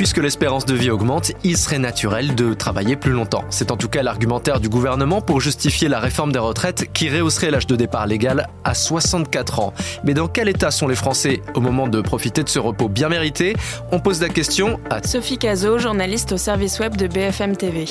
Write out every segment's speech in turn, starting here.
puisque l'espérance de vie augmente, il serait naturel de travailler plus longtemps. C'est en tout cas l'argumentaire du gouvernement pour justifier la réforme des retraites qui rehausserait l'âge de départ légal à 64 ans. Mais dans quel état sont les Français au moment de profiter de ce repos bien mérité? On pose la question à Sophie Cazot, journaliste au service web de BFM TV.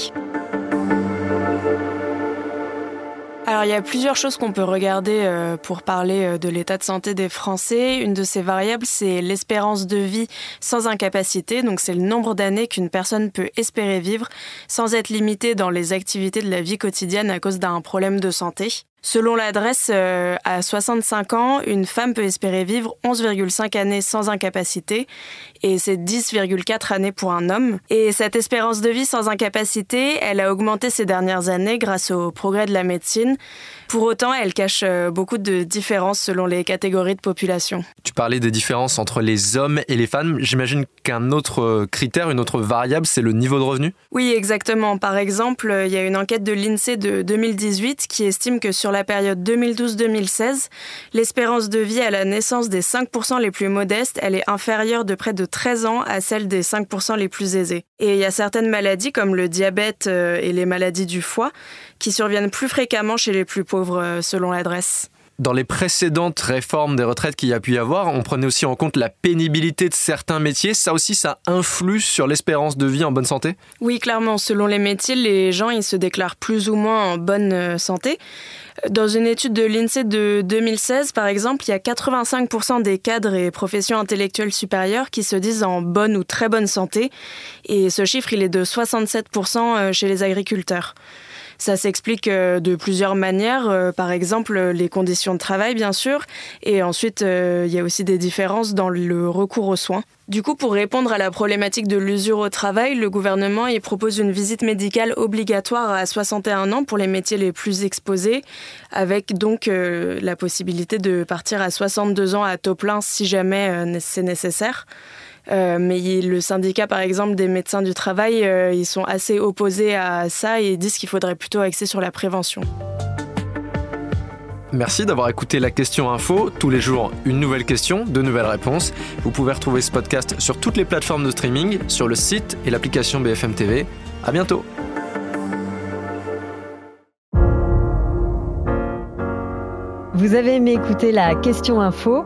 Alors il y a plusieurs choses qu'on peut regarder euh, pour parler euh, de l'état de santé des Français. Une de ces variables, c'est l'espérance de vie sans incapacité. Donc c'est le nombre d'années qu'une personne peut espérer vivre sans être limitée dans les activités de la vie quotidienne à cause d'un problème de santé. Selon l'adresse, euh, à 65 ans, une femme peut espérer vivre 11,5 années sans incapacité et c'est 10,4 années pour un homme. Et cette espérance de vie sans incapacité, elle a augmenté ces dernières années grâce au progrès de la médecine. Pour autant, elle cache euh, beaucoup de différences selon les catégories de population. Tu parlais des différences entre les hommes et les femmes. J'imagine qu'un autre euh, critère, une autre variable, c'est le niveau de revenu? Oui, exactement. Par exemple, il y a une enquête de l'INSEE de 2018 qui estime que sur sur la période 2012-2016, l'espérance de vie à la naissance des 5% les plus modestes, elle est inférieure de près de 13 ans à celle des 5% les plus aisés. Et il y a certaines maladies comme le diabète euh, et les maladies du foie qui surviennent plus fréquemment chez les plus pauvres euh, selon l'adresse dans les précédentes réformes des retraites qu'il y a pu y avoir, on prenait aussi en compte la pénibilité de certains métiers. Ça aussi, ça influe sur l'espérance de vie en bonne santé? Oui, clairement. Selon les métiers, les gens ils se déclarent plus ou moins en bonne euh, santé. Dans une étude de l'INSEE de 2016, par exemple, il y a 85% des cadres et professions intellectuelles supérieures qui se disent en bonne ou très bonne santé. Et ce chiffre, il est de 67% euh, chez les agriculteurs. Ça s'explique euh, de plusieurs manières. Euh, par exemple, les conditions de travail, bien sûr. Et ensuite, euh, il y a aussi des différences dans le recours aux soins. Du coup, pour répondre à la problématique de l'usure au travail, le gouvernement y propose une visite médicale obligatoire à 61 ans pour les métiers les plus exposés, avec donc la possibilité de partir à 62 ans à taux plein si jamais c'est nécessaire. Euh, mais le syndicat, par exemple, des médecins du travail, euh, ils sont assez opposés à ça et disent qu'il faudrait plutôt axer sur la prévention. Merci d'avoir écouté la question info. Tous les jours, une nouvelle question, de nouvelles réponses. Vous pouvez retrouver ce podcast sur toutes les plateformes de streaming, sur le site et l'application BFM TV. À bientôt. Vous avez aimé écouter la question info?